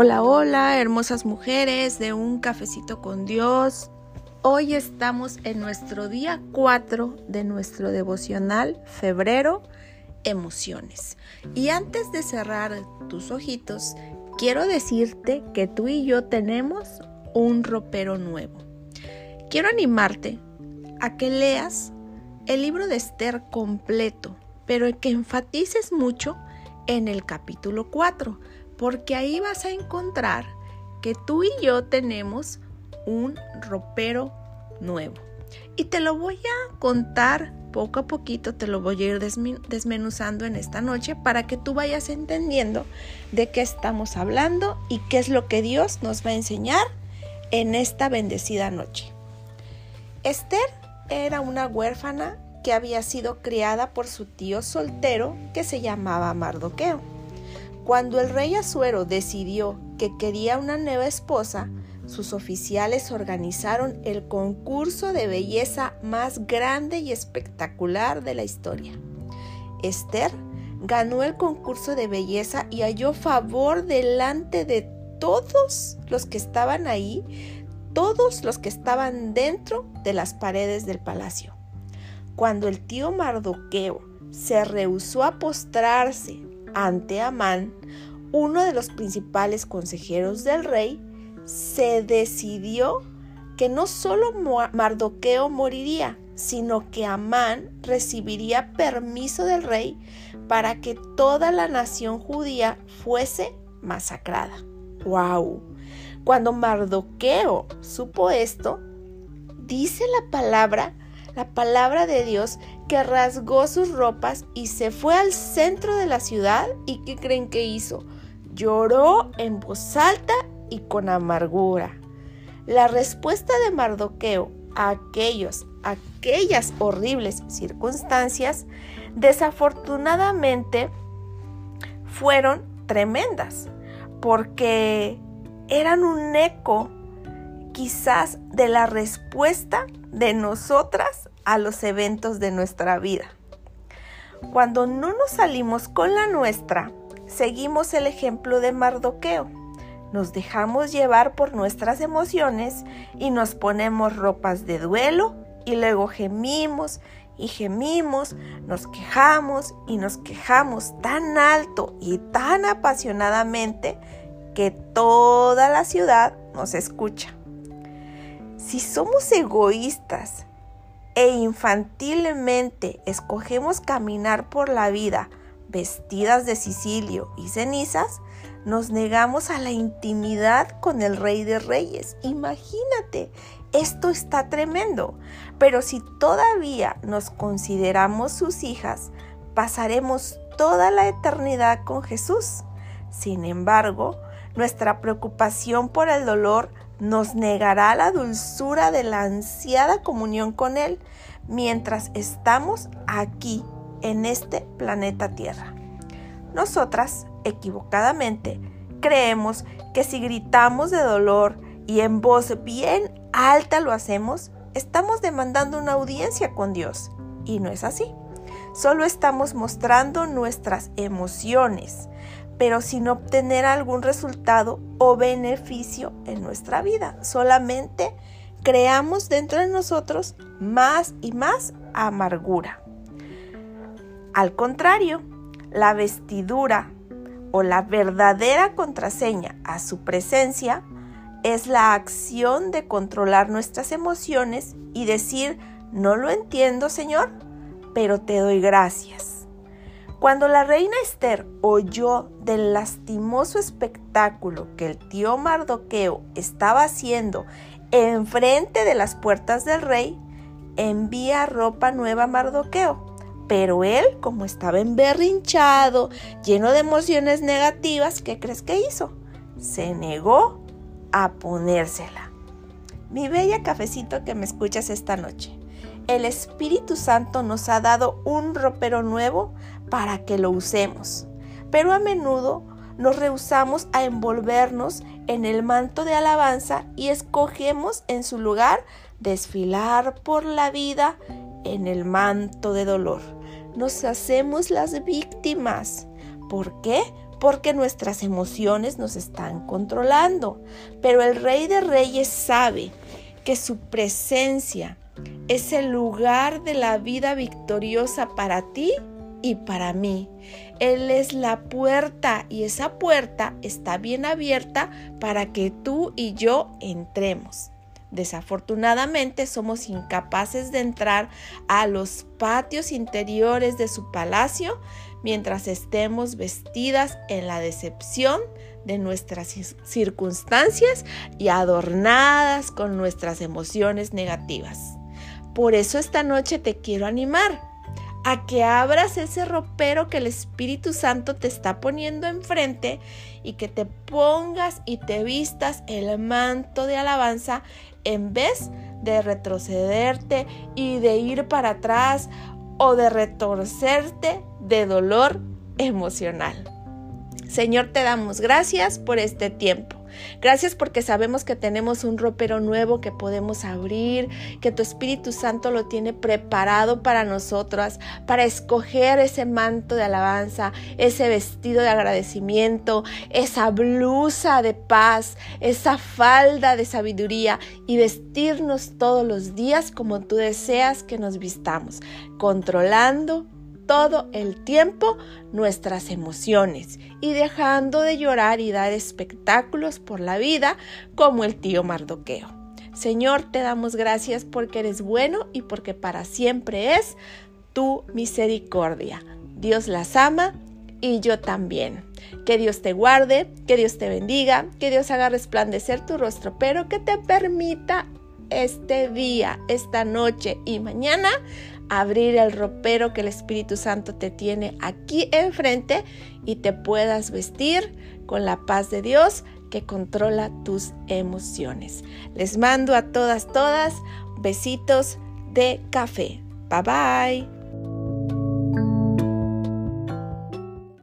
Hola, hola, hermosas mujeres de un cafecito con Dios. Hoy estamos en nuestro día 4 de nuestro devocional febrero, emociones. Y antes de cerrar tus ojitos, quiero decirte que tú y yo tenemos un ropero nuevo. Quiero animarte a que leas el libro de Esther completo, pero que enfatices mucho en el capítulo 4 porque ahí vas a encontrar que tú y yo tenemos un ropero nuevo. Y te lo voy a contar poco a poquito, te lo voy a ir desmenuzando en esta noche para que tú vayas entendiendo de qué estamos hablando y qué es lo que Dios nos va a enseñar en esta bendecida noche. Esther era una huérfana que había sido criada por su tío soltero que se llamaba Mardoqueo. Cuando el rey Azuero decidió que quería una nueva esposa, sus oficiales organizaron el concurso de belleza más grande y espectacular de la historia. Esther ganó el concurso de belleza y halló favor delante de todos los que estaban ahí, todos los que estaban dentro de las paredes del palacio. Cuando el tío Mardoqueo se rehusó a postrarse ante Amán, uno de los principales consejeros del rey, se decidió que no solo Mardoqueo moriría, sino que Amán recibiría permiso del rey para que toda la nación judía fuese masacrada. ¡Wow! Cuando Mardoqueo supo esto, dice la palabra la palabra de Dios que rasgó sus ropas y se fue al centro de la ciudad y ¿qué creen que hizo? Lloró en voz alta y con amargura. La respuesta de Mardoqueo a aquellos, aquellas horribles circunstancias, desafortunadamente fueron tremendas, porque eran un eco quizás de la respuesta de nosotras a los eventos de nuestra vida. Cuando no nos salimos con la nuestra, seguimos el ejemplo de Mardoqueo. Nos dejamos llevar por nuestras emociones y nos ponemos ropas de duelo y luego gemimos y gemimos, nos quejamos y nos quejamos tan alto y tan apasionadamente que toda la ciudad nos escucha. Si somos egoístas e infantilmente escogemos caminar por la vida vestidas de sicilio y cenizas, nos negamos a la intimidad con el Rey de Reyes. Imagínate, esto está tremendo. Pero si todavía nos consideramos sus hijas, pasaremos toda la eternidad con Jesús. Sin embargo, nuestra preocupación por el dolor nos negará la dulzura de la ansiada comunión con Él mientras estamos aquí en este planeta Tierra. Nosotras, equivocadamente, creemos que si gritamos de dolor y en voz bien alta lo hacemos, estamos demandando una audiencia con Dios. Y no es así. Solo estamos mostrando nuestras emociones, pero sin obtener algún resultado o beneficio en nuestra vida. Solamente creamos dentro de nosotros más y más amargura. Al contrario, la vestidura o la verdadera contraseña a su presencia es la acción de controlar nuestras emociones y decir, no lo entiendo, Señor, pero te doy gracias. Cuando la reina Esther oyó del lastimoso espectáculo que el tío Mardoqueo estaba haciendo enfrente de las puertas del rey, envía ropa nueva a Mardoqueo. Pero él, como estaba emberrinchado, lleno de emociones negativas, ¿qué crees que hizo? Se negó a ponérsela. Mi bella cafecito que me escuchas esta noche el Espíritu Santo nos ha dado un ropero nuevo para que lo usemos, pero a menudo nos rehusamos a envolvernos en el manto de alabanza y escogemos en su lugar desfilar por la vida en el manto de dolor. Nos hacemos las víctimas. ¿Por qué? porque nuestras emociones nos están controlando. Pero el Rey de Reyes sabe que su presencia es el lugar de la vida victoriosa para ti y para mí. Él es la puerta y esa puerta está bien abierta para que tú y yo entremos. Desafortunadamente somos incapaces de entrar a los patios interiores de su palacio mientras estemos vestidas en la decepción de nuestras circunstancias y adornadas con nuestras emociones negativas. Por eso esta noche te quiero animar a que abras ese ropero que el Espíritu Santo te está poniendo enfrente y que te pongas y te vistas el manto de alabanza en vez de retrocederte y de ir para atrás o de retorcerte de dolor emocional. Señor, te damos gracias por este tiempo. Gracias porque sabemos que tenemos un ropero nuevo que podemos abrir, que tu Espíritu Santo lo tiene preparado para nosotras, para escoger ese manto de alabanza, ese vestido de agradecimiento, esa blusa de paz, esa falda de sabiduría y vestirnos todos los días como tú deseas que nos vistamos, controlando todo el tiempo nuestras emociones y dejando de llorar y dar espectáculos por la vida como el tío Mardoqueo. Señor, te damos gracias porque eres bueno y porque para siempre es tu misericordia. Dios las ama y yo también. Que Dios te guarde, que Dios te bendiga, que Dios haga resplandecer tu rostro, pero que te permita este día, esta noche y mañana abrir el ropero que el Espíritu Santo te tiene aquí enfrente y te puedas vestir con la paz de Dios que controla tus emociones. Les mando a todas, todas besitos de café. Bye bye.